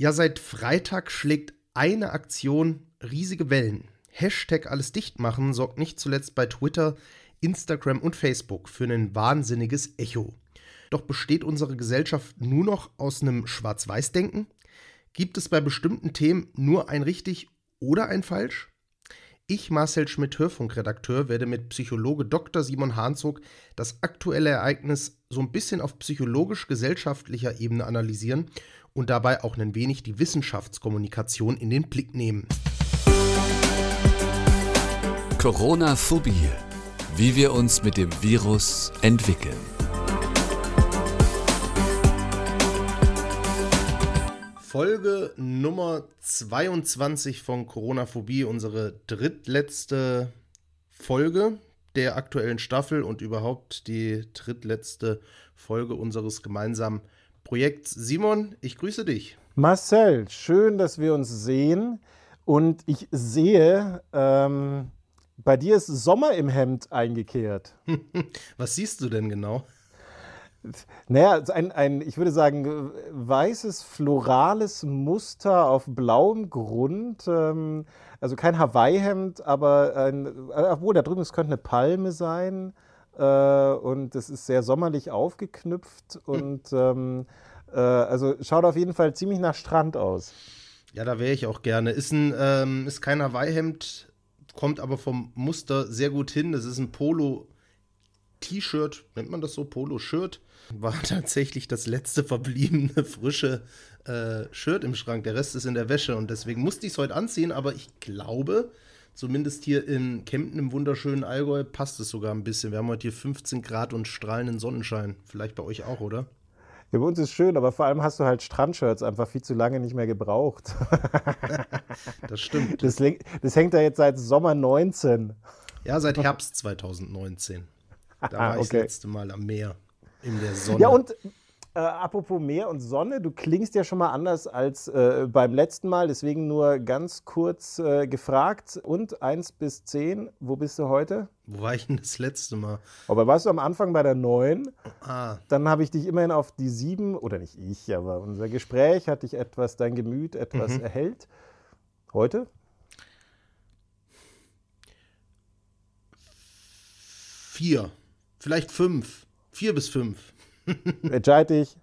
Ja, seit Freitag schlägt eine Aktion riesige Wellen. Hashtag alles dicht machen sorgt nicht zuletzt bei Twitter, Instagram und Facebook für ein wahnsinniges Echo. Doch besteht unsere Gesellschaft nur noch aus einem Schwarz-Weiß-Denken? Gibt es bei bestimmten Themen nur ein richtig oder ein falsch? Ich, Marcel Schmidt, Hörfunkredakteur, werde mit Psychologe Dr. Simon Hahnzog das aktuelle Ereignis so ein bisschen auf psychologisch-gesellschaftlicher Ebene analysieren und dabei auch ein wenig die Wissenschaftskommunikation in den Blick nehmen. Corona-Phobie. Wie wir uns mit dem Virus entwickeln. Folge Nummer 22 von Corona-Phobie, unsere drittletzte Folge der aktuellen Staffel und überhaupt die drittletzte Folge unseres gemeinsamen Projekts. Simon, ich grüße dich. Marcel, schön, dass wir uns sehen. Und ich sehe, ähm, bei dir ist Sommer im Hemd eingekehrt. Was siehst du denn genau? Naja, ein, ein, ich würde sagen, weißes, florales Muster auf blauem Grund. Ähm, also kein Hawaii-Hemd, aber ein, obwohl da drüben, es könnte eine Palme sein. Äh, und es ist sehr sommerlich aufgeknüpft. Und ähm, äh, also schaut auf jeden Fall ziemlich nach Strand aus. Ja, da wäre ich auch gerne. Ist, ein, ähm, ist kein Hawaii-Hemd, kommt aber vom Muster sehr gut hin. Das ist ein Polo-T-Shirt, nennt man das so? Polo-Shirt war tatsächlich das letzte verbliebene frische äh, Shirt im Schrank. Der Rest ist in der Wäsche und deswegen musste ich es heute anziehen, aber ich glaube, zumindest hier in Kempten im wunderschönen Allgäu passt es sogar ein bisschen. Wir haben heute hier 15 Grad und strahlenden Sonnenschein. Vielleicht bei euch auch, oder? Ja, bei uns ist schön, aber vor allem hast du halt Strandshirts einfach viel zu lange nicht mehr gebraucht. das stimmt. Das, das hängt da jetzt seit Sommer 19. Ja, seit Herbst 2019. Da war ich okay. das letzte Mal am Meer. In der Sonne. Ja, und äh, apropos Meer und Sonne, du klingst ja schon mal anders als äh, beim letzten Mal, deswegen nur ganz kurz äh, gefragt. Und 1 bis 10, wo bist du heute? Wo war ich denn das letzte Mal? Aber warst du am Anfang bei der 9? Ah. Dann habe ich dich immerhin auf die 7, oder nicht ich, aber unser Gespräch hat dich etwas, dein Gemüt etwas mhm. erhellt. Heute? Vier, vielleicht fünf. Vier bis fünf. Entscheide ich.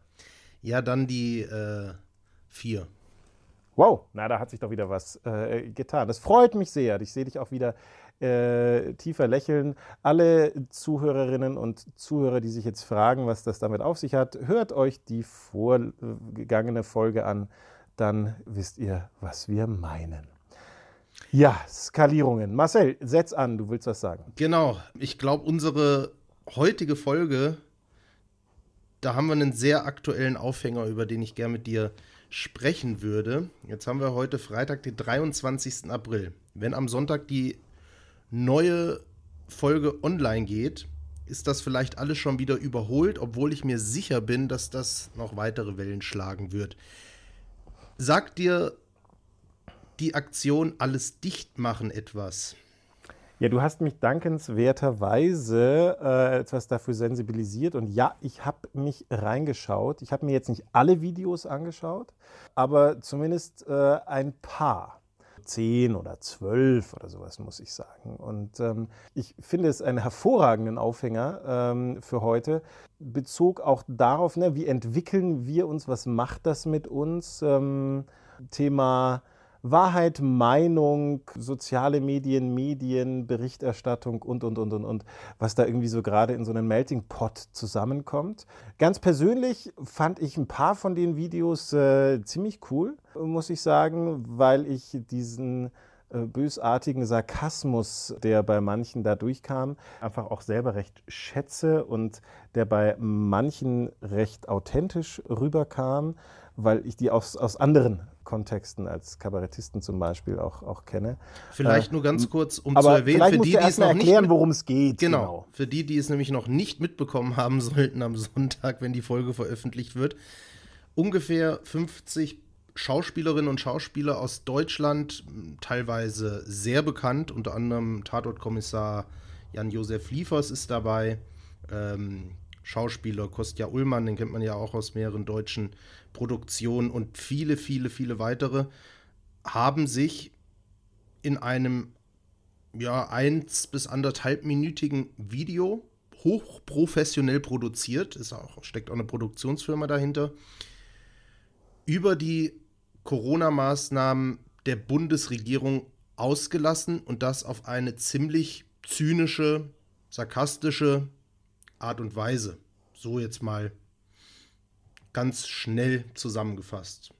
Ja, dann die äh, vier. Wow, na, da hat sich doch wieder was äh, getan. Das freut mich sehr. Ich sehe dich auch wieder äh, tiefer lächeln. Alle Zuhörerinnen und Zuhörer, die sich jetzt fragen, was das damit auf sich hat, hört euch die vorgegangene Folge an. Dann wisst ihr, was wir meinen. Ja, Skalierungen. Marcel, setz an, du willst was sagen. Genau. Ich glaube, unsere heutige Folge da haben wir einen sehr aktuellen Aufhänger, über den ich gerne mit dir sprechen würde. Jetzt haben wir heute Freitag, den 23. April. Wenn am Sonntag die neue Folge online geht, ist das vielleicht alles schon wieder überholt, obwohl ich mir sicher bin, dass das noch weitere Wellen schlagen wird. Sagt dir die Aktion Alles dicht machen etwas? Ja, du hast mich dankenswerterweise äh, etwas dafür sensibilisiert und ja, ich habe mich reingeschaut. Ich habe mir jetzt nicht alle Videos angeschaut, aber zumindest äh, ein paar. Zehn oder zwölf oder sowas, muss ich sagen. Und ähm, ich finde es einen hervorragenden Aufhänger ähm, für heute. Bezog auch darauf, ne, wie entwickeln wir uns, was macht das mit uns? Ähm, Thema Wahrheit, Meinung, soziale Medien, Medien, Berichterstattung und, und, und, und, und, was da irgendwie so gerade in so einem Melting Pot zusammenkommt. Ganz persönlich fand ich ein paar von den Videos äh, ziemlich cool, muss ich sagen, weil ich diesen äh, bösartigen Sarkasmus, der bei manchen da durchkam, einfach auch selber recht schätze und der bei manchen recht authentisch rüberkam, weil ich die aus, aus anderen Kontexten als Kabarettisten zum Beispiel auch, auch kenne. Vielleicht äh, nur ganz kurz, um zu erwähnen, für die, die es noch erklären, worum es geht. Genau, genau, für die, die es nämlich noch nicht mitbekommen haben sollten am Sonntag, wenn die Folge veröffentlicht wird, ungefähr 50 Schauspielerinnen und Schauspieler aus Deutschland, teilweise sehr bekannt, unter anderem Tatortkommissar Jan-Josef Liefers ist dabei, ähm, Schauspieler, Kostja Ullmann, den kennt man ja auch aus mehreren deutschen Produktionen und viele, viele, viele weitere, haben sich in einem ja, eins bis anderthalbminütigen Video hochprofessionell produziert, ist auch, steckt auch eine Produktionsfirma dahinter, über die Corona-Maßnahmen der Bundesregierung ausgelassen und das auf eine ziemlich zynische, sarkastische Art und Weise. So jetzt mal ganz schnell zusammengefasst.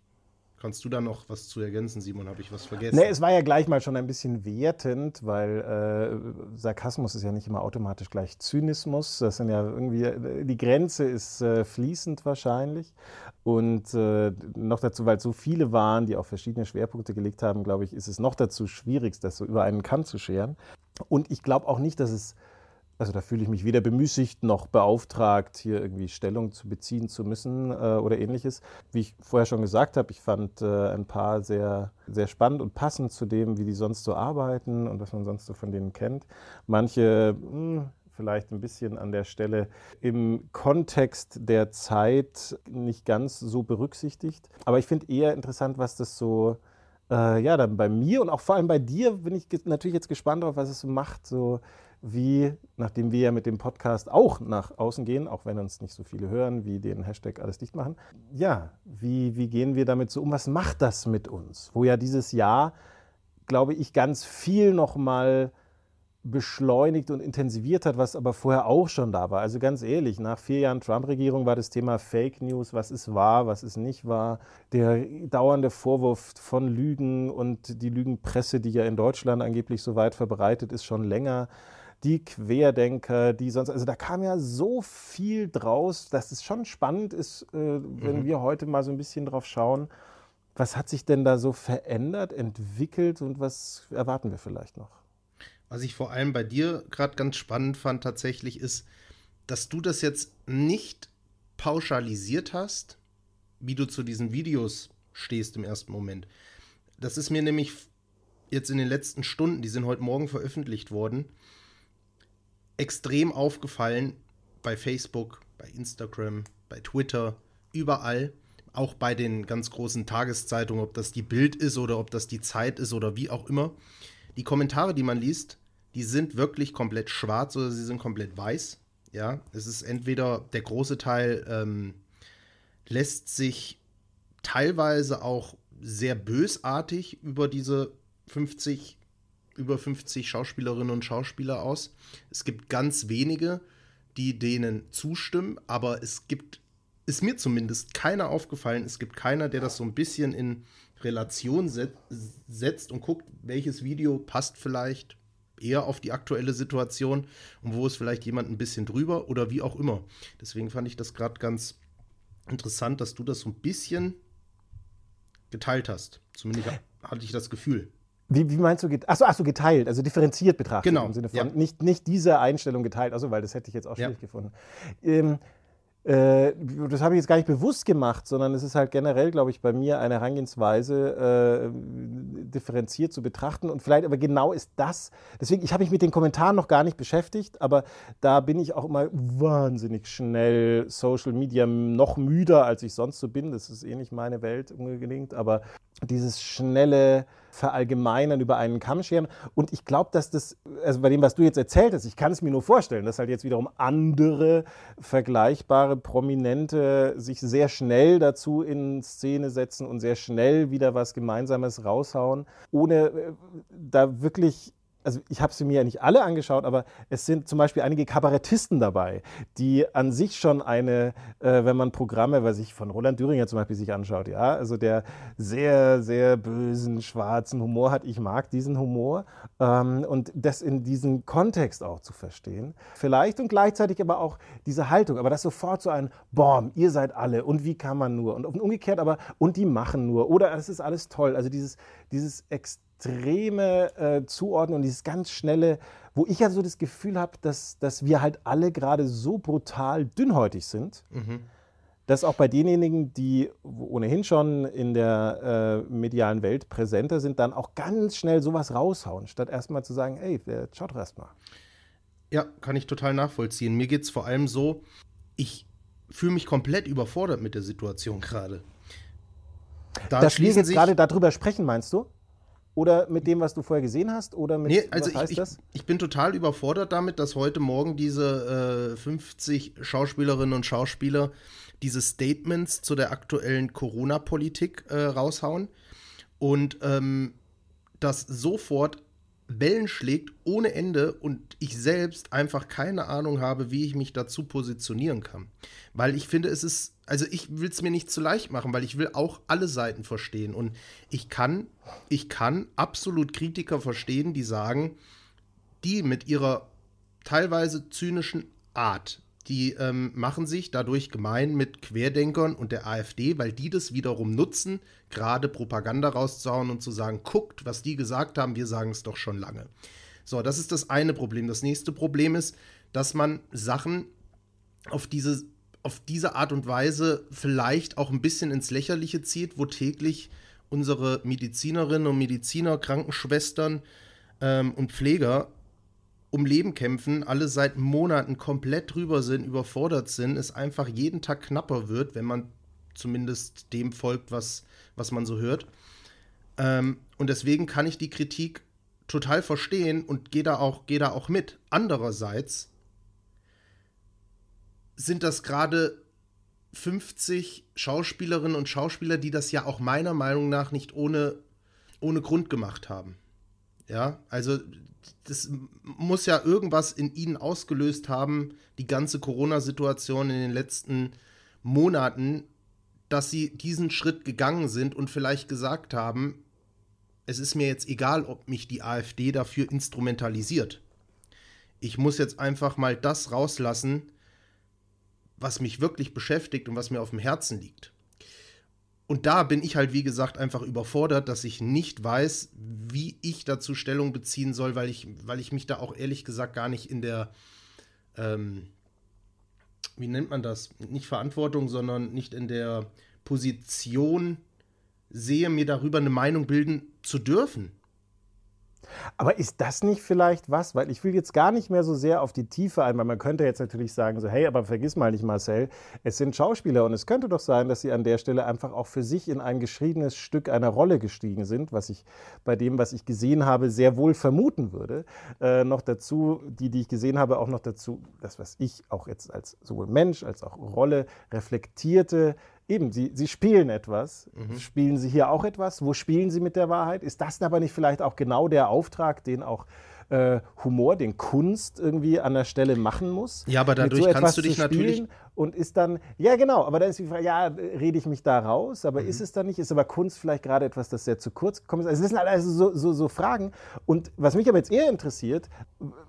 Kannst du da noch was zu ergänzen, Simon? Habe ich was vergessen? Nee, es war ja gleich mal schon ein bisschen wertend, weil äh, Sarkasmus ist ja nicht immer automatisch gleich Zynismus. Das sind ja irgendwie, die Grenze ist äh, fließend wahrscheinlich. Und äh, noch dazu, weil es so viele waren, die auf verschiedene Schwerpunkte gelegt haben, glaube ich, ist es noch dazu schwierig, das so über einen Kamm zu scheren. Und ich glaube auch nicht, dass es also da fühle ich mich weder bemüßigt noch beauftragt, hier irgendwie Stellung zu beziehen zu müssen äh, oder ähnliches. Wie ich vorher schon gesagt habe, ich fand äh, ein paar sehr, sehr spannend und passend zu dem, wie die sonst so arbeiten und was man sonst so von denen kennt. Manche mh, hm, vielleicht ein bisschen an der Stelle im Kontext der Zeit nicht ganz so berücksichtigt. Aber ich finde eher interessant, was das so äh, ja, dann bei mir und auch vor allem bei dir bin ich natürlich jetzt gespannt darauf, was es so macht, so wie, nachdem wir ja mit dem Podcast auch nach außen gehen, auch wenn uns nicht so viele hören, wie den Hashtag alles dicht machen, ja, wie, wie gehen wir damit so um? Was macht das mit uns? Wo ja dieses Jahr, glaube ich, ganz viel nochmal beschleunigt und intensiviert hat, was aber vorher auch schon da war. Also ganz ehrlich, nach vier Jahren Trump-Regierung war das Thema Fake News, was ist wahr, was ist nicht wahr, der dauernde Vorwurf von Lügen und die Lügenpresse, die ja in Deutschland angeblich so weit verbreitet ist, schon länger die Querdenker, die sonst, also da kam ja so viel draus, dass es schon spannend ist, äh, wenn mhm. wir heute mal so ein bisschen drauf schauen, was hat sich denn da so verändert, entwickelt und was erwarten wir vielleicht noch? Was ich vor allem bei dir gerade ganz spannend fand tatsächlich ist, dass du das jetzt nicht pauschalisiert hast, wie du zu diesen Videos stehst im ersten Moment. Das ist mir nämlich jetzt in den letzten Stunden, die sind heute Morgen veröffentlicht worden, extrem aufgefallen bei Facebook, bei Instagram, bei Twitter, überall. Auch bei den ganz großen Tageszeitungen, ob das die Bild ist oder ob das die Zeit ist oder wie auch immer. Die Kommentare, die man liest, die sind wirklich komplett schwarz oder sie sind komplett weiß. Ja, es ist entweder der große Teil ähm, lässt sich teilweise auch sehr bösartig über diese 50 über 50 Schauspielerinnen und Schauspieler aus. Es gibt ganz wenige, die denen zustimmen, aber es gibt, ist mir zumindest keiner aufgefallen, es gibt keiner, der das so ein bisschen in Relation set, setzt und guckt, welches Video passt vielleicht eher auf die aktuelle Situation und wo ist vielleicht jemand ein bisschen drüber oder wie auch immer. Deswegen fand ich das gerade ganz interessant, dass du das so ein bisschen geteilt hast. Zumindest hatte ich das Gefühl. Wie, wie, meinst du? Achso, achso, geteilt, also differenziert betrachtet. Genau. Im Sinne von ja. nicht, nicht diese Einstellung geteilt, also weil das hätte ich jetzt auch schwierig ja. gefunden. Ähm, äh, das habe ich jetzt gar nicht bewusst gemacht, sondern es ist halt generell, glaube ich, bei mir eine Herangehensweise, äh, differenziert zu betrachten. Und vielleicht aber genau ist das, deswegen, ich habe mich mit den Kommentaren noch gar nicht beschäftigt, aber da bin ich auch immer wahnsinnig schnell Social Media noch müder, als ich sonst so bin. Das ist eh nicht meine Welt unbedingt, aber dieses schnelle verallgemeinern, über einen Kamm scheren. Und ich glaube, dass das, also bei dem, was du jetzt erzählt hast, ich kann es mir nur vorstellen, dass halt jetzt wiederum andere vergleichbare Prominente sich sehr schnell dazu in Szene setzen und sehr schnell wieder was Gemeinsames raushauen, ohne äh, da wirklich also ich habe sie mir ja nicht alle angeschaut, aber es sind zum Beispiel einige Kabarettisten dabei, die an sich schon eine, äh, wenn man Programme, was ich von Roland Düringer zum Beispiel sich anschaut, ja, also der sehr, sehr bösen, schwarzen Humor hat. Ich mag diesen Humor ähm, und das in diesem Kontext auch zu verstehen. Vielleicht und gleichzeitig aber auch diese Haltung, aber das sofort so ein, boom, ihr seid alle und wie kann man nur und umgekehrt aber, und die machen nur oder es ist alles toll. Also dieses, dieses extrem extreme äh, Zuordnung, dieses ganz schnelle, wo ich ja so das Gefühl habe, dass, dass wir halt alle gerade so brutal dünnhäutig sind, mhm. dass auch bei denjenigen, die ohnehin schon in der äh, medialen Welt präsenter sind, dann auch ganz schnell sowas raushauen, statt erstmal zu sagen, ey, schaut doch erstmal. Ja, kann ich total nachvollziehen. Mir geht es vor allem so, ich fühle mich komplett überfordert mit der Situation gerade. Da Dass wir jetzt gerade darüber sprechen, meinst du? Oder mit dem, was du vorher gesehen hast? Oder mit, nee, also was heißt ich, das? Ich, bin total überfordert damit, dass heute Morgen diese äh, 50 Schauspielerinnen und Schauspieler diese Statements zu der aktuellen Corona-Politik äh, raushauen und ähm, das sofort Wellen schlägt ohne Ende und ich selbst einfach keine Ahnung habe, wie ich mich dazu positionieren kann. Weil ich finde, es ist, also ich will es mir nicht zu leicht machen, weil ich will auch alle Seiten verstehen. Und ich kann, ich kann absolut Kritiker verstehen, die sagen, die mit ihrer teilweise zynischen Art die ähm, machen sich dadurch gemein mit Querdenkern und der AfD, weil die das wiederum nutzen, gerade Propaganda rauszuhauen und zu sagen, guckt, was die gesagt haben, wir sagen es doch schon lange. So, das ist das eine Problem. Das nächste Problem ist, dass man Sachen auf diese, auf diese Art und Weise vielleicht auch ein bisschen ins Lächerliche zieht, wo täglich unsere Medizinerinnen und Mediziner, Krankenschwestern ähm, und Pfleger um Leben kämpfen, alle seit Monaten komplett drüber sind, überfordert sind, es einfach jeden Tag knapper wird, wenn man zumindest dem folgt, was, was man so hört. Ähm, und deswegen kann ich die Kritik total verstehen und gehe da, auch, geh da auch mit. Andererseits sind das gerade 50 Schauspielerinnen und Schauspieler, die das ja auch meiner Meinung nach nicht ohne, ohne Grund gemacht haben. Ja, also das muss ja irgendwas in ihnen ausgelöst haben, die ganze Corona-Situation in den letzten Monaten, dass sie diesen Schritt gegangen sind und vielleicht gesagt haben, es ist mir jetzt egal, ob mich die AfD dafür instrumentalisiert. Ich muss jetzt einfach mal das rauslassen, was mich wirklich beschäftigt und was mir auf dem Herzen liegt und da bin ich halt, wie gesagt, einfach überfordert, dass ich nicht weiß, wie ich dazu Stellung beziehen soll, weil ich, weil ich mich da auch ehrlich gesagt gar nicht in der, ähm, wie nennt man das? Nicht Verantwortung, sondern nicht in der Position sehe, mir darüber eine Meinung bilden zu dürfen. Aber ist das nicht vielleicht was? Weil ich will jetzt gar nicht mehr so sehr auf die Tiefe ein, weil man könnte jetzt natürlich sagen, so, hey, aber vergiss mal nicht, Marcel, es sind Schauspieler und es könnte doch sein, dass sie an der Stelle einfach auch für sich in ein geschriebenes Stück einer Rolle gestiegen sind, was ich bei dem, was ich gesehen habe, sehr wohl vermuten würde. Äh, noch dazu, die, die ich gesehen habe, auch noch dazu, das, was ich auch jetzt als sowohl Mensch als auch Rolle reflektierte, eben, Sie, Sie spielen etwas. Mhm. Spielen Sie hier auch etwas? Wo spielen Sie mit der Wahrheit? Ist das aber nicht vielleicht auch genau der Auftrag, den auch äh, Humor, den Kunst irgendwie an der Stelle machen muss? Ja, aber dadurch so kannst du dich natürlich. Und ist dann, ja genau, aber dann ist die Frage, ja, rede ich mich da raus, aber mhm. ist es dann nicht? Ist aber Kunst vielleicht gerade etwas, das sehr zu kurz gekommen ist? Also das sind also so, so, so Fragen. Und was mich aber jetzt eher interessiert,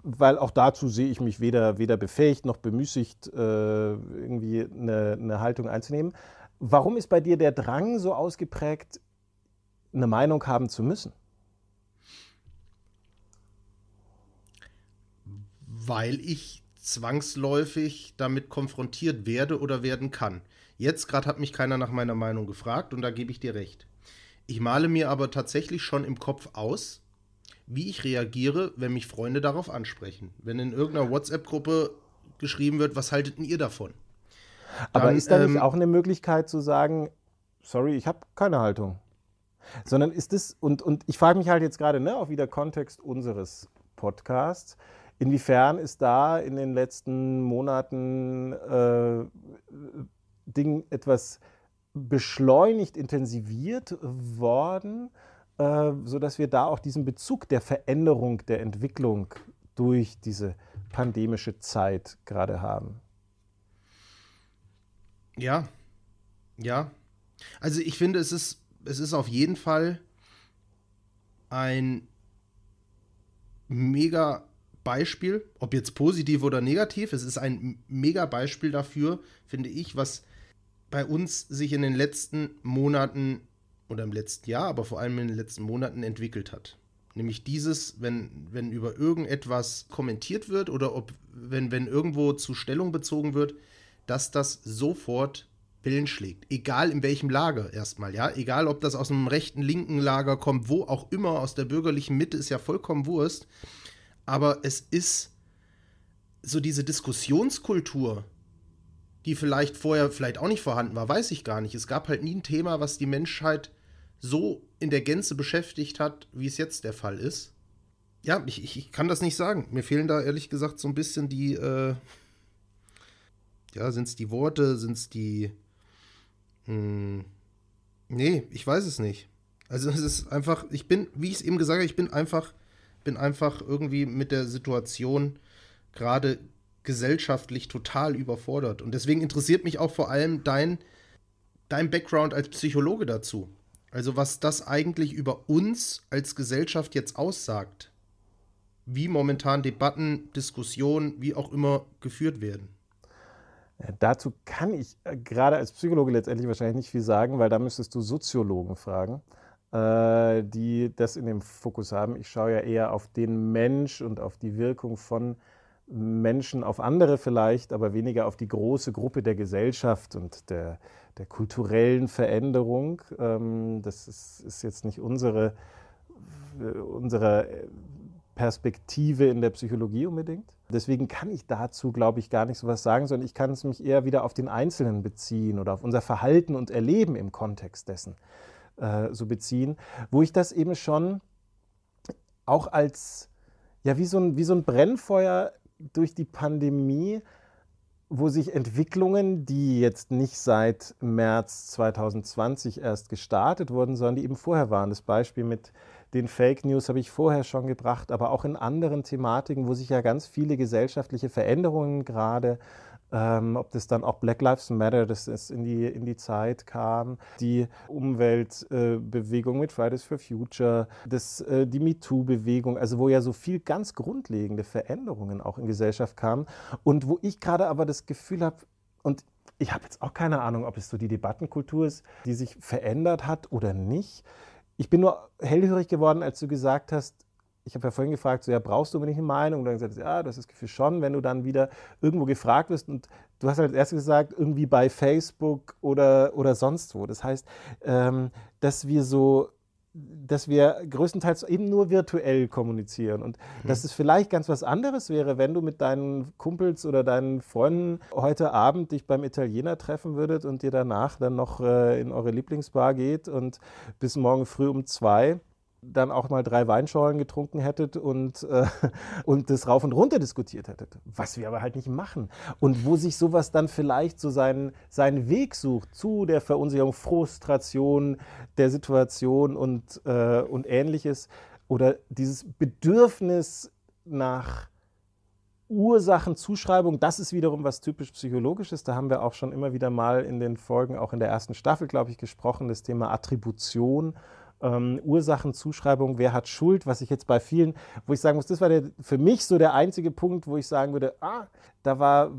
weil auch dazu sehe ich mich weder, weder befähigt noch bemüßigt, äh, irgendwie eine, eine Haltung einzunehmen. Warum ist bei dir der Drang so ausgeprägt, eine Meinung haben zu müssen? Weil ich zwangsläufig damit konfrontiert werde oder werden kann. Jetzt gerade hat mich keiner nach meiner Meinung gefragt und da gebe ich dir recht. Ich male mir aber tatsächlich schon im Kopf aus, wie ich reagiere, wenn mich Freunde darauf ansprechen. Wenn in irgendeiner WhatsApp-Gruppe geschrieben wird, was haltet ihr davon? Aber ist da ähm, nicht auch eine Möglichkeit zu sagen, sorry, ich habe keine Haltung? Sondern ist es, und, und ich frage mich halt jetzt gerade, ne, auch wieder Kontext unseres Podcasts, inwiefern ist da in den letzten Monaten äh, Ding etwas beschleunigt, intensiviert worden, äh, sodass wir da auch diesen Bezug der Veränderung, der Entwicklung durch diese pandemische Zeit gerade haben? Ja, ja. Also ich finde, es ist, es ist auf jeden Fall ein mega Beispiel, ob jetzt positiv oder negativ, es ist ein mega Beispiel dafür, finde ich, was bei uns sich in den letzten Monaten oder im letzten Jahr, aber vor allem in den letzten Monaten entwickelt hat. Nämlich dieses, wenn, wenn über irgendetwas kommentiert wird oder ob, wenn, wenn irgendwo zu Stellung bezogen wird, dass das sofort Pillen schlägt. Egal in welchem Lager erstmal, ja. Egal, ob das aus einem rechten, linken Lager kommt, wo auch immer, aus der bürgerlichen Mitte, ist ja vollkommen Wurst. Aber es ist so diese Diskussionskultur, die vielleicht vorher vielleicht auch nicht vorhanden war, weiß ich gar nicht. Es gab halt nie ein Thema, was die Menschheit so in der Gänze beschäftigt hat, wie es jetzt der Fall ist. Ja, ich, ich, ich kann das nicht sagen. Mir fehlen da ehrlich gesagt so ein bisschen die, äh, ja, sind es die Worte, sind es die, mh, hm, nee, ich weiß es nicht. Also es ist einfach, ich bin, wie ich es eben gesagt habe, ich bin einfach, bin einfach irgendwie mit der Situation gerade gesellschaftlich total überfordert. Und deswegen interessiert mich auch vor allem dein, dein Background als Psychologe dazu. Also was das eigentlich über uns als Gesellschaft jetzt aussagt. Wie momentan Debatten, Diskussionen, wie auch immer geführt werden. Ja, dazu kann ich äh, gerade als Psychologe letztendlich wahrscheinlich nicht viel sagen, weil da müsstest du Soziologen fragen, äh, die das in dem Fokus haben. Ich schaue ja eher auf den Mensch und auf die Wirkung von Menschen auf andere vielleicht, aber weniger auf die große Gruppe der Gesellschaft und der, der kulturellen Veränderung. Ähm, das ist, ist, jetzt nicht unsere, unsere Perspektive in der Psychologie unbedingt. Deswegen kann ich dazu, glaube ich, gar nicht so was sagen, sondern ich kann es mich eher wieder auf den Einzelnen beziehen oder auf unser Verhalten und Erleben im Kontext dessen äh, so beziehen, wo ich das eben schon auch als, ja, wie so ein, wie so ein Brennfeuer durch die Pandemie wo sich Entwicklungen, die jetzt nicht seit März 2020 erst gestartet wurden, sondern die eben vorher waren. Das Beispiel mit den Fake News habe ich vorher schon gebracht, aber auch in anderen Thematiken, wo sich ja ganz viele gesellschaftliche Veränderungen gerade ähm, ob das dann auch Black Lives Matter, das ist in die, in die Zeit kam, die Umweltbewegung äh, mit Fridays for Future, das, äh, die MeToo-Bewegung, also wo ja so viel ganz grundlegende Veränderungen auch in Gesellschaft kamen und wo ich gerade aber das Gefühl habe, und ich habe jetzt auch keine Ahnung, ob es so die Debattenkultur ist, die sich verändert hat oder nicht. Ich bin nur hellhörig geworden, als du gesagt hast, ich habe ja vorhin gefragt, so, ja, brauchst du unbedingt eine Meinung? Und dann gesagt, ja, das ist das Gefühl schon, wenn du dann wieder irgendwo gefragt wirst und du hast halt erstes gesagt, irgendwie bei Facebook oder, oder sonst wo. Das heißt, ähm, dass wir so dass wir größtenteils eben nur virtuell kommunizieren und mhm. dass es vielleicht ganz was anderes wäre, wenn du mit deinen Kumpels oder deinen Freunden heute Abend dich beim Italiener treffen würdet und ihr danach dann noch äh, in eure Lieblingsbar geht und bis morgen früh um zwei dann auch mal drei Weinschorlen getrunken hättet und, äh, und das rauf und runter diskutiert hättet. Was wir aber halt nicht machen. Und wo sich sowas dann vielleicht so seinen, seinen Weg sucht zu der Verunsicherung, Frustration der Situation und, äh, und ähnliches. Oder dieses Bedürfnis nach Ursachenzuschreibung, das ist wiederum was typisch Psychologisches. Da haben wir auch schon immer wieder mal in den Folgen, auch in der ersten Staffel, glaube ich, gesprochen, das Thema Attribution ähm, Ursachenzuschreibung, wer hat Schuld, was ich jetzt bei vielen, wo ich sagen muss, das war der, für mich so der einzige Punkt, wo ich sagen würde, ah, da war äh,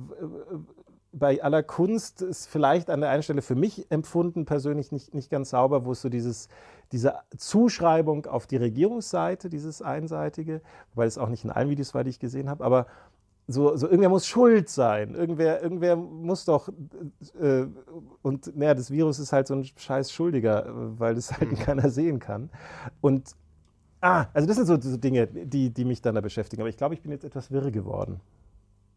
bei aller Kunst ist vielleicht an der einen Stelle für mich empfunden persönlich nicht, nicht ganz sauber, wo es so dieses, diese Zuschreibung auf die Regierungsseite, dieses einseitige, weil es auch nicht in allen Videos war, die ich gesehen habe, aber so, so irgendwer muss schuld sein. Irgendwer, irgendwer muss doch. Äh, und naja, das Virus ist halt so ein scheiß Schuldiger, weil das halt mhm. keiner sehen kann. Und ah, also das sind so, so Dinge, die, die mich dann da beschäftigen. Aber ich glaube, ich bin jetzt etwas wirr geworden.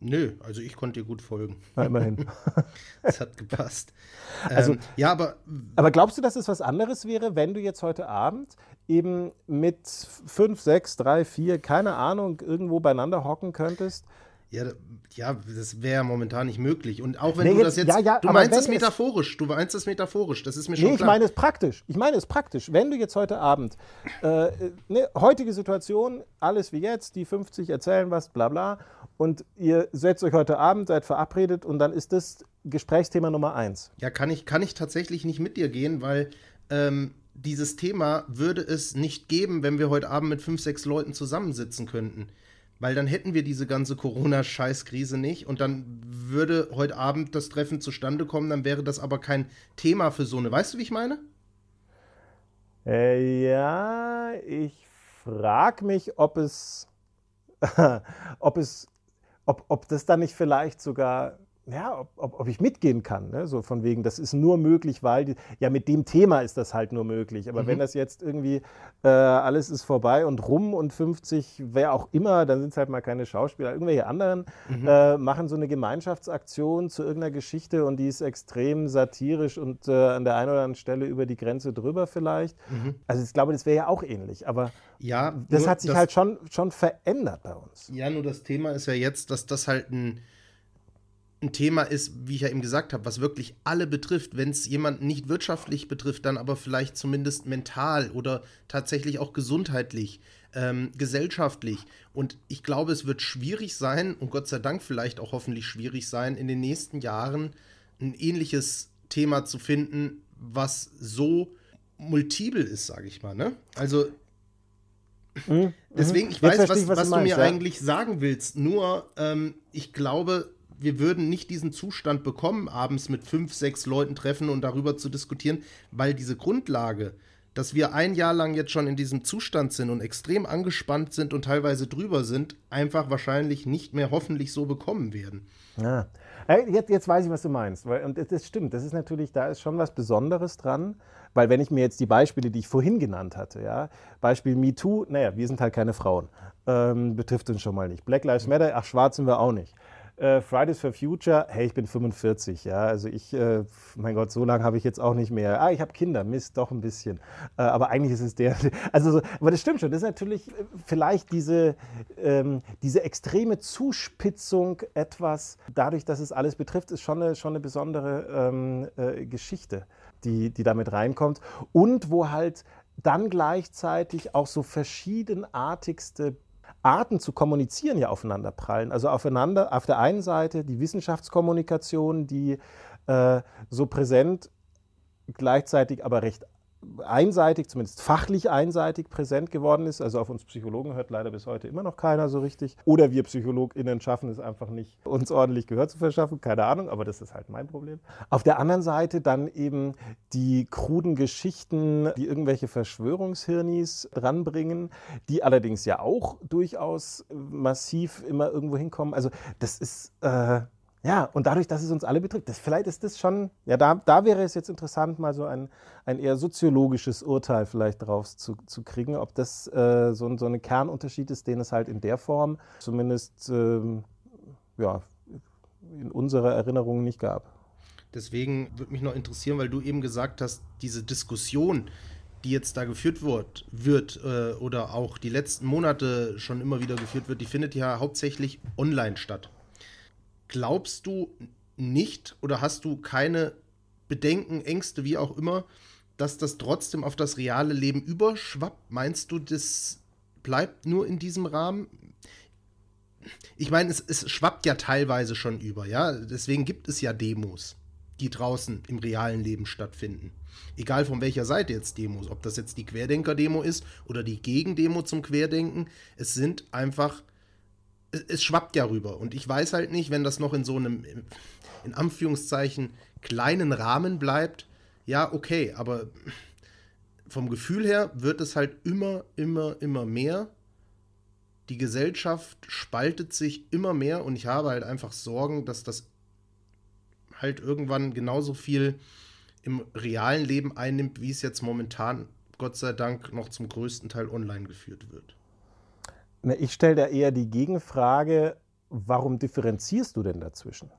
Nö, also ich konnte dir gut folgen. Na, immerhin. Es hat gepasst. Also, ähm, ja, aber. Aber glaubst du, dass es was anderes wäre, wenn du jetzt heute Abend eben mit fünf, sechs, drei, vier, keine Ahnung, irgendwo beieinander hocken könntest? Ja, ja, das wäre ja momentan nicht möglich. Und auch wenn nee, du das jetzt. Ja, ja, du meinst das metaphorisch. Du meinst das metaphorisch. Das ist mir schon nee, klar. ich meine es praktisch. Ich meine es praktisch. Wenn du jetzt heute Abend, äh, ne, heutige Situation, alles wie jetzt, die 50 erzählen was, bla bla, und ihr setzt euch heute Abend, seid verabredet und dann ist das Gesprächsthema Nummer eins. Ja, kann ich, kann ich tatsächlich nicht mit dir gehen, weil ähm, dieses Thema würde es nicht geben, wenn wir heute Abend mit fünf, sechs Leuten zusammensitzen könnten weil dann hätten wir diese ganze Corona-Scheißkrise nicht und dann würde heute Abend das Treffen zustande kommen, dann wäre das aber kein Thema für so eine. Weißt du, wie ich meine? Äh, ja, ich frage mich, ob es, ob es, ob, ob das dann nicht vielleicht sogar ja, ob, ob, ob, ich mitgehen kann. Ne? So von wegen, das ist nur möglich, weil, die, ja, mit dem Thema ist das halt nur möglich. Aber mhm. wenn das jetzt irgendwie äh, alles ist vorbei und rum und 50, wer auch immer, dann sind es halt mal keine Schauspieler. Irgendwelche anderen mhm. äh, machen so eine Gemeinschaftsaktion zu irgendeiner Geschichte und die ist extrem satirisch und äh, an der einen oder anderen Stelle über die Grenze drüber vielleicht. Mhm. Also ich glaube, das wäre ja auch ähnlich. Aber ja, das hat sich das, halt schon, schon verändert bei uns. Ja, nur das Thema ist ja jetzt, dass das halt ein ein Thema ist, wie ich ja eben gesagt habe, was wirklich alle betrifft. Wenn es jemanden nicht wirtschaftlich betrifft, dann aber vielleicht zumindest mental oder tatsächlich auch gesundheitlich, ähm, gesellschaftlich. Und ich glaube, es wird schwierig sein und Gott sei Dank vielleicht auch hoffentlich schwierig sein, in den nächsten Jahren ein ähnliches Thema zu finden, was so multiple ist, sage ich mal. Ne? Also mhm. deswegen, ich weiß, was, ich, was, was du, meinst, mir ja? eigentlich sagen willst. Nur, ähm, ich glaube, wir würden nicht diesen Zustand bekommen, abends mit fünf, sechs Leuten treffen und darüber zu diskutieren, weil diese Grundlage, dass wir ein Jahr lang jetzt schon in diesem Zustand sind und extrem angespannt sind und teilweise drüber sind, einfach wahrscheinlich nicht mehr hoffentlich so bekommen werden. Ja. Jetzt, jetzt weiß ich, was du meinst. und das stimmt, das ist natürlich, da ist schon was Besonderes dran. Weil wenn ich mir jetzt die Beispiele, die ich vorhin genannt hatte, ja, Beispiel MeToo, naja, wir sind halt keine Frauen, ähm, betrifft uns schon mal nicht. Black Lives Matter, ach, schwarz sind wir auch nicht. Äh, Fridays for Future, hey, ich bin 45, ja, also ich, äh, mein Gott, so lange habe ich jetzt auch nicht mehr. Ah, ich habe Kinder, Mist, doch ein bisschen. Äh, aber eigentlich ist es der, also, so, aber das stimmt schon, das ist natürlich äh, vielleicht diese, ähm, diese extreme Zuspitzung etwas, dadurch, dass es alles betrifft, ist schon eine, schon eine besondere ähm, äh, Geschichte, die, die damit reinkommt und wo halt dann gleichzeitig auch so verschiedenartigste Arten zu kommunizieren ja aufeinander prallen. Also aufeinander, auf der einen Seite die Wissenschaftskommunikation, die äh, so präsent, gleichzeitig aber recht einseitig, zumindest fachlich einseitig präsent geworden ist. Also auf uns Psychologen hört leider bis heute immer noch keiner so richtig. Oder wir PsychologInnen schaffen es einfach nicht, uns ordentlich Gehör zu verschaffen. Keine Ahnung, aber das ist halt mein Problem. Auf der anderen Seite dann eben die kruden Geschichten, die irgendwelche Verschwörungshirnis dranbringen, die allerdings ja auch durchaus massiv immer irgendwo hinkommen. Also das ist... Äh, ja, und dadurch, dass es uns alle betrifft, das, vielleicht ist das schon, ja, da, da wäre es jetzt interessant, mal so ein, ein eher soziologisches Urteil vielleicht drauf zu, zu kriegen, ob das äh, so, so ein Kernunterschied ist, den es halt in der Form zumindest ähm, ja, in unserer Erinnerung nicht gab. Deswegen würde mich noch interessieren, weil du eben gesagt hast, diese Diskussion, die jetzt da geführt wird, wird äh, oder auch die letzten Monate schon immer wieder geführt wird, die findet ja hauptsächlich online statt. Glaubst du nicht oder hast du keine Bedenken, Ängste, wie auch immer, dass das trotzdem auf das reale Leben überschwappt? Meinst du, das bleibt nur in diesem Rahmen? Ich meine, es, es schwappt ja teilweise schon über, ja. Deswegen gibt es ja Demos, die draußen im realen Leben stattfinden. Egal von welcher Seite jetzt Demos, ob das jetzt die Querdenker-Demo ist oder die Gegendemo zum Querdenken, es sind einfach es, schwappt ja rüber. Und ich weiß halt nicht, wenn das noch in so einem, in Anführungszeichen, kleinen Rahmen bleibt, ja, okay, aber vom Gefühl her wird es halt immer, immer, immer mehr. Die Gesellschaft spaltet sich immer mehr und ich habe halt einfach Sorgen, dass das halt irgendwann genauso viel im realen Leben einnimmt, wie es jetzt momentan, Gott sei Dank, noch zum größten Teil online geführt wird. Ich stelle da eher die Gegenfrage, warum differenzierst du denn dazwischen?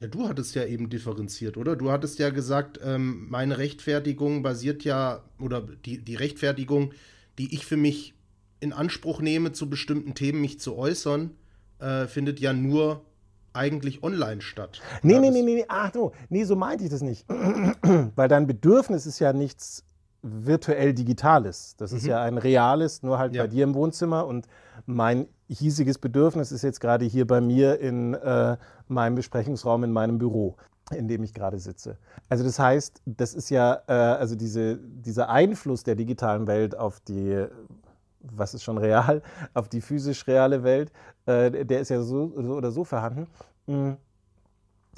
Ja, du hattest ja eben differenziert, oder? Du hattest ja gesagt, ähm, meine Rechtfertigung basiert ja, oder die, die Rechtfertigung, die ich für mich in Anspruch nehme, zu bestimmten Themen mich zu äußern, äh, findet ja nur eigentlich online statt. Nee, nee, nee, nee, ach so, nee, so meinte ich das nicht. Weil dein Bedürfnis ist ja nichts virtuell digitales. Das mhm. ist ja ein reales, nur halt ja. bei dir im Wohnzimmer. Und mein hiesiges Bedürfnis ist jetzt gerade hier bei mir in äh, meinem Besprechungsraum, in meinem Büro in dem ich gerade sitze. Also das heißt, das ist ja, äh, also diese, dieser Einfluss der digitalen Welt auf die, was ist schon real, auf die physisch reale Welt, äh, der ist ja so, so, oder so vorhanden. Mm.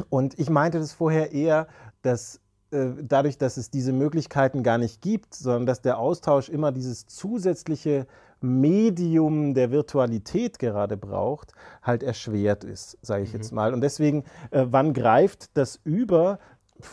Und ich meinte das vorher eher, dass dadurch, dass es diese Möglichkeiten gar nicht gibt, sondern dass der Austausch immer dieses zusätzliche Medium der Virtualität gerade braucht, halt erschwert ist, sage ich mhm. jetzt mal. Und deswegen, äh, wann greift das über?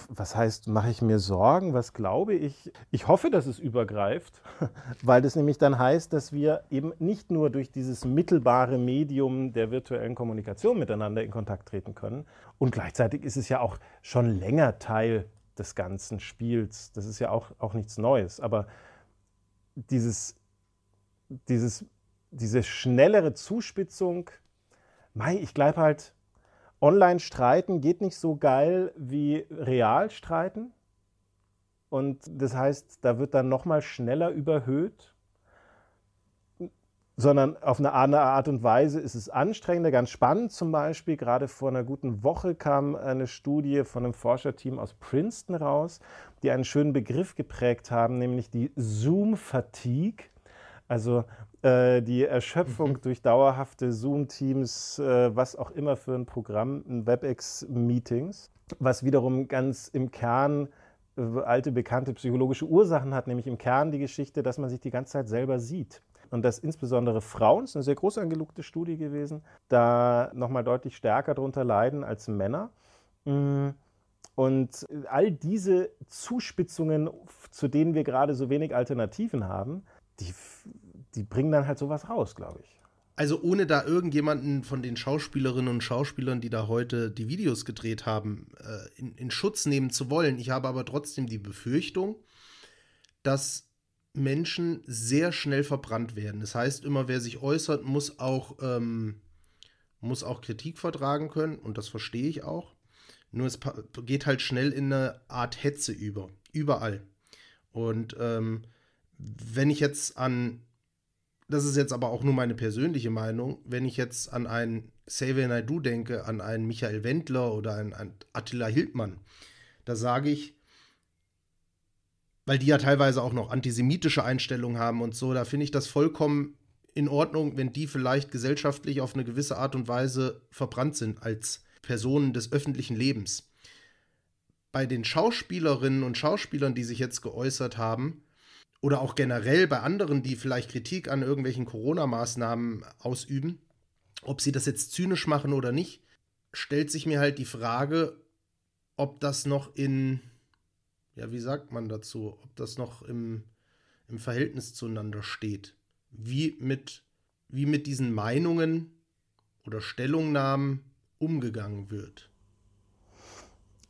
was heißt, mache ich mir Sorgen? Was glaube ich? Ich hoffe, dass es übergreift, weil das nämlich dann heißt, dass wir eben nicht nur durch dieses mittelbare Medium der virtuellen Kommunikation miteinander in Kontakt treten können. Und gleichzeitig ist es ja auch schon länger Teil des ganzen Spiels. Das ist ja auch, auch nichts Neues. Aber dieses, dieses, diese schnellere Zuspitzung, mei, ich glaube halt, Online streiten geht nicht so geil wie real streiten. Und das heißt, da wird dann nochmal schneller überhöht, sondern auf eine andere Art und Weise ist es anstrengender. Ganz spannend zum Beispiel, gerade vor einer guten Woche kam eine Studie von einem Forscherteam aus Princeton raus, die einen schönen Begriff geprägt haben, nämlich die Zoom-Fatigue. Also äh, die Erschöpfung mhm. durch dauerhafte Zoom-Teams, äh, was auch immer für ein Programm, WebEx-Meetings, was wiederum ganz im Kern äh, alte bekannte psychologische Ursachen hat, nämlich im Kern die Geschichte, dass man sich die ganze Zeit selber sieht. Und dass insbesondere Frauen, das ist eine sehr groß angelugte Studie gewesen, da nochmal deutlich stärker darunter leiden als Männer. Mm. Und all diese Zuspitzungen, zu denen wir gerade so wenig Alternativen haben, die, die bringen dann halt sowas raus, glaube ich. Also ohne da irgendjemanden von den Schauspielerinnen und Schauspielern, die da heute die Videos gedreht haben, äh, in, in Schutz nehmen zu wollen. Ich habe aber trotzdem die Befürchtung, dass Menschen sehr schnell verbrannt werden. Das heißt, immer wer sich äußert, muss auch, ähm, muss auch Kritik vertragen können und das verstehe ich auch. Nur es geht halt schnell in eine Art Hetze über, überall. Und ähm, wenn ich jetzt an, das ist jetzt aber auch nur meine persönliche Meinung, wenn ich jetzt an einen Xavier Naidoo denke, an einen Michael Wendler oder einen, einen Attila Hildmann, da sage ich, weil die ja teilweise auch noch antisemitische Einstellungen haben und so, da finde ich das vollkommen in Ordnung, wenn die vielleicht gesellschaftlich auf eine gewisse Art und Weise verbrannt sind als Personen des öffentlichen Lebens. Bei den Schauspielerinnen und Schauspielern, die sich jetzt geäußert haben, oder auch generell bei anderen, die vielleicht Kritik an irgendwelchen Corona-Maßnahmen ausüben, ob sie das jetzt zynisch machen oder nicht, stellt sich mir halt die Frage, ob das noch in, ja, wie sagt man dazu, ob das noch im, im Verhältnis zueinander steht. Wie mit, wie mit diesen Meinungen oder Stellungnahmen umgegangen wird.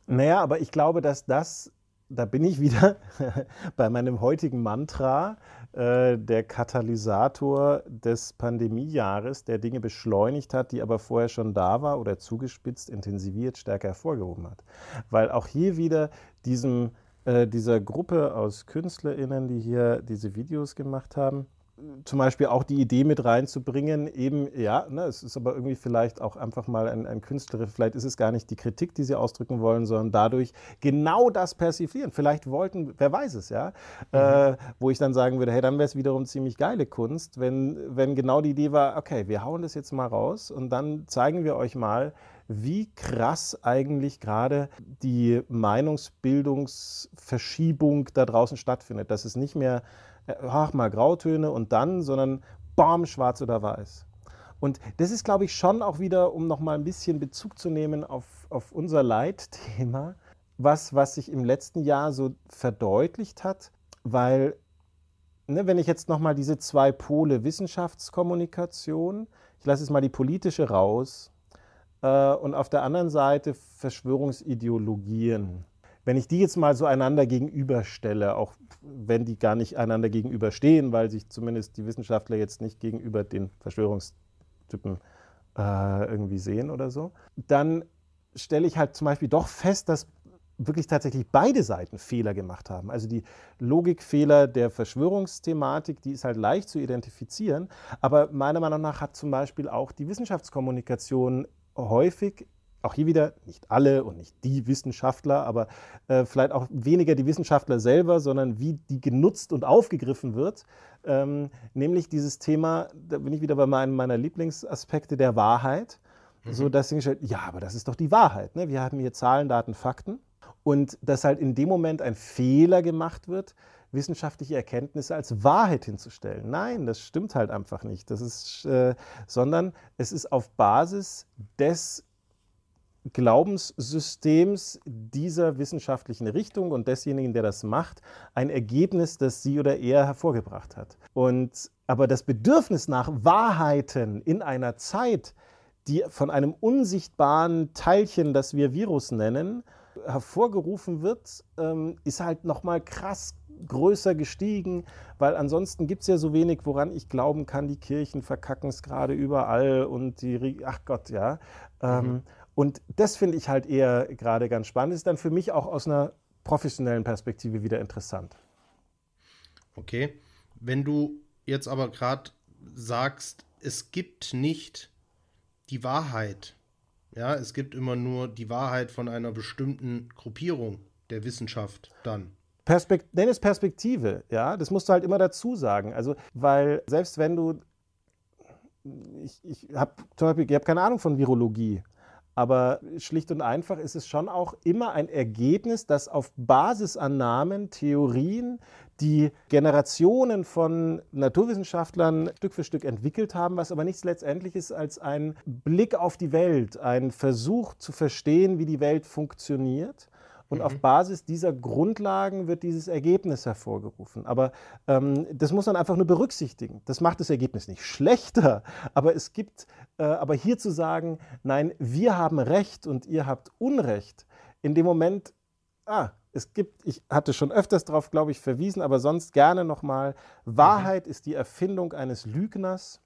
Naja, aber ich glaube, dass das da bin ich wieder bei meinem heutigen Mantra, äh, der Katalysator des Pandemiejahres, der Dinge beschleunigt hat, die aber vorher schon da war oder zugespitzt, intensiviert, stärker hervorgehoben hat. Weil auch hier wieder diesem, äh, dieser Gruppe aus KünstlerInnen, die hier diese Videos gemacht haben, zum Beispiel auch die Idee mit reinzubringen, eben, ja, ne, es ist aber irgendwie vielleicht auch einfach mal ein, ein Künstler, vielleicht ist es gar nicht die Kritik, die sie ausdrücken wollen, sondern dadurch genau das persiflieren. Vielleicht wollten, wer weiß es, ja, mhm. äh, wo ich dann sagen würde, hey, dann wäre es wiederum ziemlich geile Kunst, wenn, wenn genau die Idee war, okay, wir hauen das jetzt mal raus und dann zeigen wir euch mal, wie krass eigentlich gerade die Meinungsbildungsverschiebung da draußen stattfindet, dass es nicht mehr ach, mal Grautöne und dann, sondern bam, schwarz oder weiß. Und das ist, glaube ich, schon auch wieder, um nochmal ein bisschen Bezug zu nehmen auf, auf unser Leitthema, was, was sich im letzten Jahr so verdeutlicht hat, weil, ne, wenn ich jetzt nochmal diese zwei Pole Wissenschaftskommunikation, ich lasse jetzt mal die politische raus, äh, und auf der anderen Seite Verschwörungsideologien wenn ich die jetzt mal so einander gegenüberstelle, auch wenn die gar nicht einander gegenüberstehen, weil sich zumindest die Wissenschaftler jetzt nicht gegenüber den Verschwörungstypen äh, irgendwie sehen oder so, dann stelle ich halt zum Beispiel doch fest, dass wirklich tatsächlich beide Seiten Fehler gemacht haben. Also die Logikfehler der Verschwörungsthematik, die ist halt leicht zu identifizieren, aber meiner Meinung nach hat zum Beispiel auch die Wissenschaftskommunikation häufig auch hier wieder nicht alle und nicht die Wissenschaftler, aber äh, vielleicht auch weniger die Wissenschaftler selber, sondern wie die genutzt und aufgegriffen wird. Ähm, nämlich dieses Thema, da bin ich wieder bei meinem meiner Lieblingsaspekte der Wahrheit, mhm. so dass sie gestellt, ja, aber das ist doch die Wahrheit. Ne? Wir haben hier Zahlen, Daten, Fakten und dass halt in dem Moment ein Fehler gemacht wird, wissenschaftliche Erkenntnisse als Wahrheit hinzustellen. Nein, das stimmt halt einfach nicht. Das ist, äh, sondern es ist auf Basis des Glaubenssystems dieser wissenschaftlichen Richtung und desjenigen, der das macht, ein Ergebnis, das sie oder er hervorgebracht hat. Und aber das Bedürfnis nach Wahrheiten in einer Zeit, die von einem unsichtbaren Teilchen, das wir Virus nennen, hervorgerufen wird, ähm, ist halt nochmal krass größer gestiegen, weil ansonsten gibt es ja so wenig, woran ich glauben kann, die Kirchen verkacken es gerade überall und die, ach Gott, ja. Ähm, mhm. Und das finde ich halt eher gerade ganz spannend. Ist dann für mich auch aus einer professionellen Perspektive wieder interessant. Okay. Wenn du jetzt aber gerade sagst, es gibt nicht die Wahrheit, ja, es gibt immer nur die Wahrheit von einer bestimmten Gruppierung der Wissenschaft dann. Perspekt nenn es Perspektive, ja, das musst du halt immer dazu sagen. Also, weil selbst wenn du, ich, ich habe habe keine Ahnung von Virologie, aber schlicht und einfach ist es schon auch immer ein Ergebnis, das auf Basisannahmen, Theorien, die Generationen von Naturwissenschaftlern Stück für Stück entwickelt haben, was aber nichts letztendlich ist als ein Blick auf die Welt, ein Versuch zu verstehen, wie die Welt funktioniert. Und mhm. auf Basis dieser Grundlagen wird dieses Ergebnis hervorgerufen. Aber ähm, das muss man einfach nur berücksichtigen. Das macht das Ergebnis nicht schlechter, aber es gibt, äh, aber hier zu sagen, nein, wir haben Recht und ihr habt Unrecht, in dem Moment, ah, es gibt, ich hatte schon öfters darauf, glaube ich, verwiesen, aber sonst gerne nochmal, Wahrheit mhm. ist die Erfindung eines Lügners.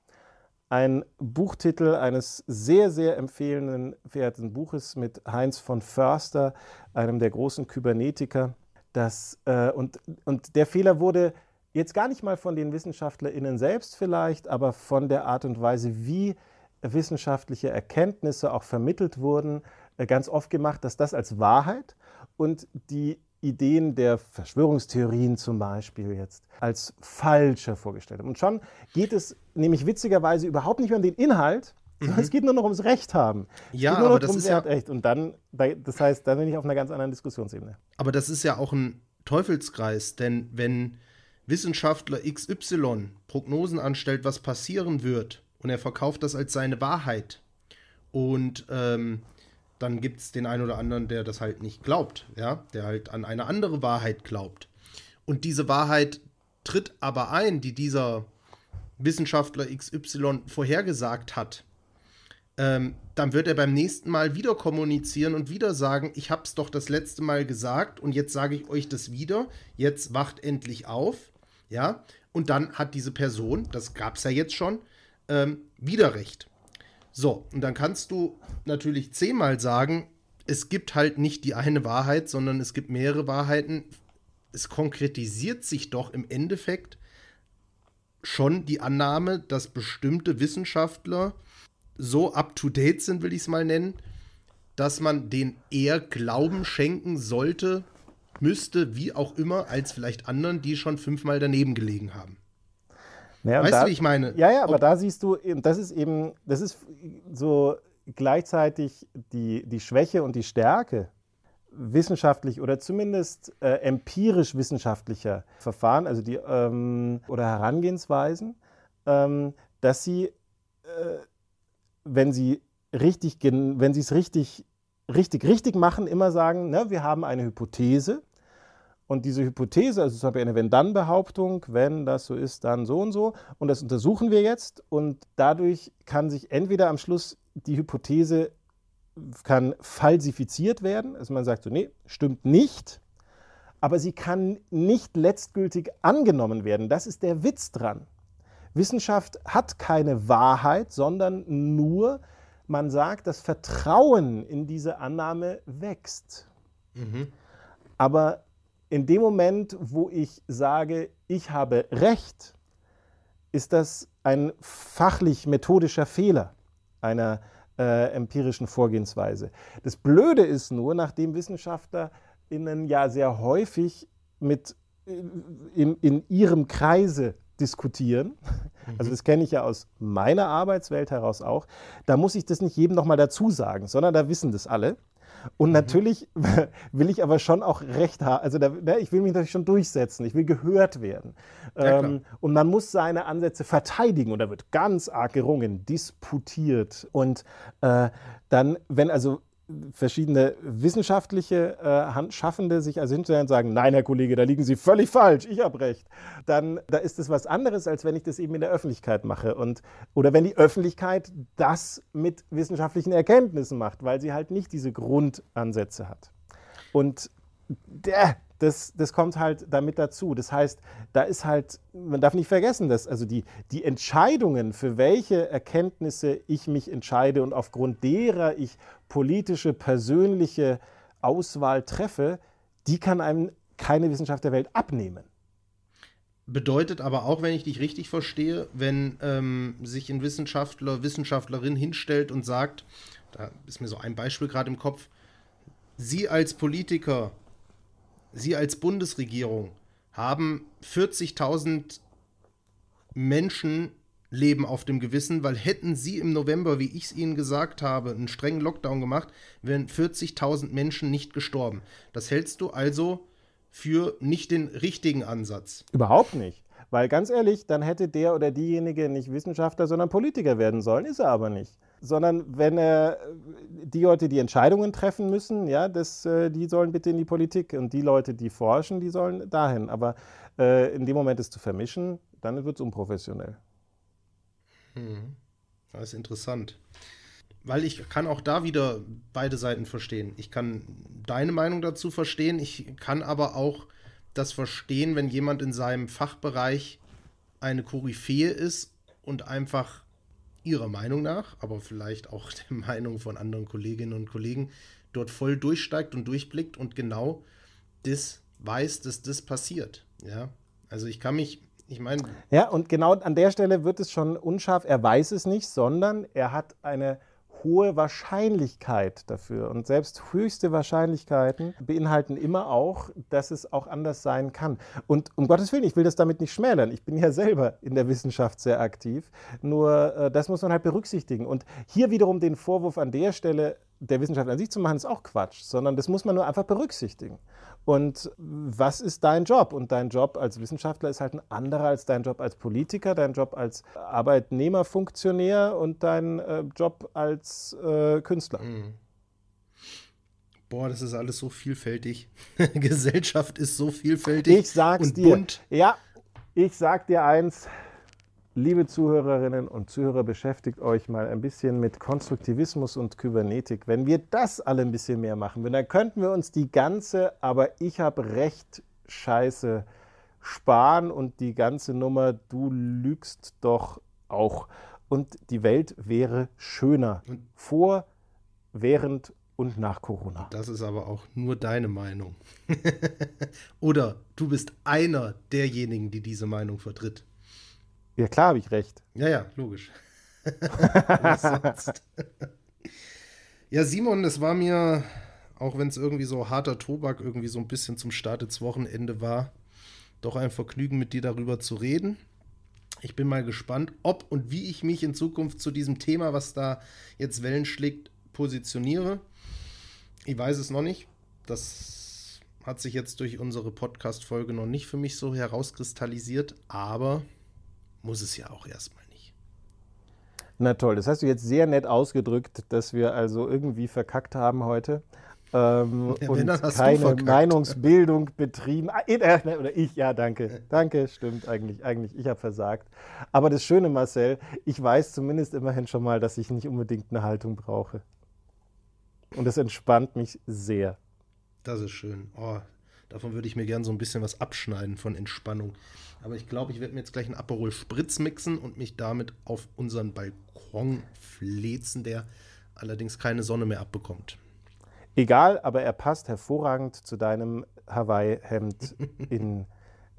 Ein Buchtitel eines sehr, sehr empfehlenswerten Buches mit Heinz von Förster, einem der großen Kybernetiker. Das, äh, und, und der Fehler wurde jetzt gar nicht mal von den WissenschaftlerInnen selbst vielleicht, aber von der Art und Weise, wie wissenschaftliche Erkenntnisse auch vermittelt wurden, äh, ganz oft gemacht, dass das als Wahrheit und die Ideen der Verschwörungstheorien zum Beispiel jetzt als falscher vorgestellt haben. Und schon geht es nämlich witzigerweise überhaupt nicht mehr um den Inhalt, sondern mhm. es geht nur noch ums Recht haben. Es ja, geht nur aber noch das darum, ist ja, hat Recht. Und dann, das heißt, da bin ich auf einer ganz anderen Diskussionsebene. Aber das ist ja auch ein Teufelskreis, denn wenn Wissenschaftler XY Prognosen anstellt, was passieren wird, und er verkauft das als seine Wahrheit, und ähm, dann gibt es den einen oder anderen, der das halt nicht glaubt, ja, der halt an eine andere Wahrheit glaubt. Und diese Wahrheit tritt aber ein, die dieser Wissenschaftler XY vorhergesagt hat. Ähm, dann wird er beim nächsten Mal wieder kommunizieren und wieder sagen, ich habe es doch das letzte Mal gesagt und jetzt sage ich euch das wieder. Jetzt wacht endlich auf, ja. Und dann hat diese Person, das gab es ja jetzt schon, ähm, wieder recht. So, und dann kannst du natürlich zehnmal sagen, es gibt halt nicht die eine Wahrheit, sondern es gibt mehrere Wahrheiten. Es konkretisiert sich doch im Endeffekt schon die Annahme, dass bestimmte Wissenschaftler so up-to-date sind, will ich es mal nennen, dass man den eher Glauben schenken sollte, müsste, wie auch immer, als vielleicht anderen, die schon fünfmal daneben gelegen haben. Ja, weißt da, du, wie ich meine? Ja, ja, aber Ob da siehst du, das ist eben, das ist so gleichzeitig die, die Schwäche und die Stärke wissenschaftlich oder zumindest äh, empirisch wissenschaftlicher Verfahren, also die ähm, oder Herangehensweisen, ähm, dass sie, äh, wenn sie richtig, wenn sie es richtig, richtig, richtig machen, immer sagen, ne, wir haben eine Hypothese und diese Hypothese, also zum Beispiel eine Wenn-Dann-Behauptung, wenn das so ist, dann so und so. Und das untersuchen wir jetzt. Und dadurch kann sich entweder am Schluss die Hypothese kann falsifiziert werden. Also man sagt so, nee, stimmt nicht. Aber sie kann nicht letztgültig angenommen werden. Das ist der Witz dran. Wissenschaft hat keine Wahrheit, sondern nur, man sagt, das Vertrauen in diese Annahme wächst. Mhm. Aber in dem Moment, wo ich sage, ich habe Recht, ist das ein fachlich-methodischer Fehler einer äh, empirischen Vorgehensweise. Das Blöde ist nur, nachdem WissenschaftlerInnen ja sehr häufig mit äh, in, in ihrem Kreise diskutieren, mhm. also das kenne ich ja aus meiner Arbeitswelt heraus auch, da muss ich das nicht jedem nochmal dazu sagen, sondern da wissen das alle. Und mhm. natürlich will ich aber schon auch Recht haben. Also da, ne, ich will mich natürlich schon durchsetzen. Ich will gehört werden. Ja, ähm, und man muss seine Ansätze verteidigen. Und da wird ganz arg gerungen, disputiert. Und äh, dann, wenn also verschiedene wissenschaftliche äh, Schaffende sich also hinstellen und sagen, nein, Herr Kollege, da liegen Sie völlig falsch, ich habe recht, dann da ist es was anderes, als wenn ich das eben in der Öffentlichkeit mache. Und, oder wenn die Öffentlichkeit das mit wissenschaftlichen Erkenntnissen macht, weil sie halt nicht diese Grundansätze hat. Und der, das, das kommt halt damit dazu. Das heißt, da ist halt, man darf nicht vergessen, dass also die, die Entscheidungen, für welche Erkenntnisse ich mich entscheide und aufgrund derer ich politische, persönliche Auswahl treffe, die kann einem keine Wissenschaft der Welt abnehmen. Bedeutet aber auch, wenn ich dich richtig verstehe, wenn ähm, sich ein Wissenschaftler, Wissenschaftlerin hinstellt und sagt, da ist mir so ein Beispiel gerade im Kopf, Sie als Politiker Sie als Bundesregierung haben 40.000 Menschenleben auf dem Gewissen, weil hätten Sie im November, wie ich es Ihnen gesagt habe, einen strengen Lockdown gemacht, wären 40.000 Menschen nicht gestorben. Das hältst du also für nicht den richtigen Ansatz. Überhaupt nicht. Weil ganz ehrlich, dann hätte der oder diejenige nicht Wissenschaftler, sondern Politiker werden sollen, ist er aber nicht sondern wenn er die Leute, die Entscheidungen treffen müssen, ja, das, äh, die sollen bitte in die Politik und die Leute, die forschen, die sollen dahin. Aber äh, in dem Moment es zu vermischen, dann wird es unprofessionell. Hm. Das ist interessant. Weil ich kann auch da wieder beide Seiten verstehen. Ich kann deine Meinung dazu verstehen, ich kann aber auch das verstehen, wenn jemand in seinem Fachbereich eine Koryphäe ist und einfach ihrer Meinung nach, aber vielleicht auch der Meinung von anderen Kolleginnen und Kollegen, dort voll durchsteigt und durchblickt und genau das weiß, dass das passiert. Ja, also ich kann mich, ich meine. Ja, und genau an der Stelle wird es schon unscharf. Er weiß es nicht, sondern er hat eine hohe Wahrscheinlichkeit dafür. Und selbst höchste Wahrscheinlichkeiten beinhalten immer auch, dass es auch anders sein kann. Und um Gottes Willen, ich will das damit nicht schmälern. Ich bin ja selber in der Wissenschaft sehr aktiv. Nur äh, das muss man halt berücksichtigen. Und hier wiederum den Vorwurf an der Stelle der Wissenschaft an sich zu machen, ist auch Quatsch, sondern das muss man nur einfach berücksichtigen. Und was ist dein Job? Und dein Job als Wissenschaftler ist halt ein anderer als dein Job als Politiker, dein Job als Arbeitnehmerfunktionär und dein äh, Job als äh, Künstler. Mhm. Boah, das ist alles so vielfältig. Gesellschaft ist so vielfältig. Ich sag's und dir. Bunt. Ja, ich sag dir eins, Liebe Zuhörerinnen und Zuhörer, beschäftigt euch mal ein bisschen mit Konstruktivismus und Kybernetik. Wenn wir das alle ein bisschen mehr machen würden, dann könnten wir uns die ganze, aber ich habe recht, Scheiße sparen und die ganze Nummer, du lügst doch auch. Und die Welt wäre schöner. Vor, während und nach Corona. Das ist aber auch nur deine Meinung. Oder du bist einer derjenigen, die diese Meinung vertritt. Ja, klar habe ich recht. Ja, ja, logisch. ja, Simon, es war mir, auch wenn es irgendwie so harter Tobak irgendwie so ein bisschen zum Start des Wochenende war, doch ein Vergnügen, mit dir darüber zu reden. Ich bin mal gespannt, ob und wie ich mich in Zukunft zu diesem Thema, was da jetzt Wellen schlägt, positioniere. Ich weiß es noch nicht. Das hat sich jetzt durch unsere Podcast-Folge noch nicht für mich so herauskristallisiert, aber muss es ja auch erstmal nicht. Na toll, das hast du jetzt sehr nett ausgedrückt, dass wir also irgendwie verkackt haben heute. Ähm, ja, und keine Meinungsbildung betrieben. Ah, äh, oder ich, ja, danke. Danke, stimmt eigentlich. Eigentlich, ich habe versagt. Aber das Schöne, Marcel, ich weiß zumindest immerhin schon mal, dass ich nicht unbedingt eine Haltung brauche. Und das entspannt mich sehr. Das ist schön. Oh, davon würde ich mir gern so ein bisschen was abschneiden von Entspannung. Aber ich glaube, ich werde mir jetzt gleich einen Aperol Spritz mixen und mich damit auf unseren Balkon flezen, der allerdings keine Sonne mehr abbekommt. Egal, aber er passt hervorragend zu deinem Hawaii-Hemd in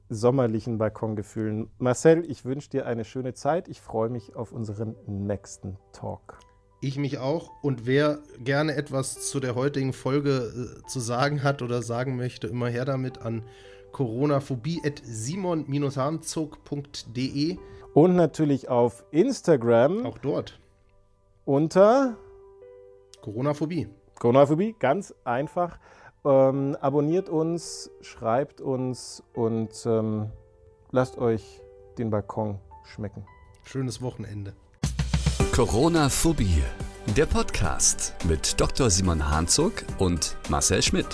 sommerlichen Balkongefühlen. Marcel, ich wünsche dir eine schöne Zeit. Ich freue mich auf unseren nächsten Talk. Ich mich auch. Und wer gerne etwas zu der heutigen Folge äh, zu sagen hat oder sagen möchte, immer her damit an coronaphobie at simon-hanzog.de. Und natürlich auf Instagram. Auch dort. Unter Coronaphobie. Coronaphobie, ganz einfach. Ähm, abonniert uns, schreibt uns und ähm, lasst euch den Balkon schmecken. Schönes Wochenende. Corona-Phobie, der Podcast mit Dr. Simon Hanzog und Marcel Schmidt.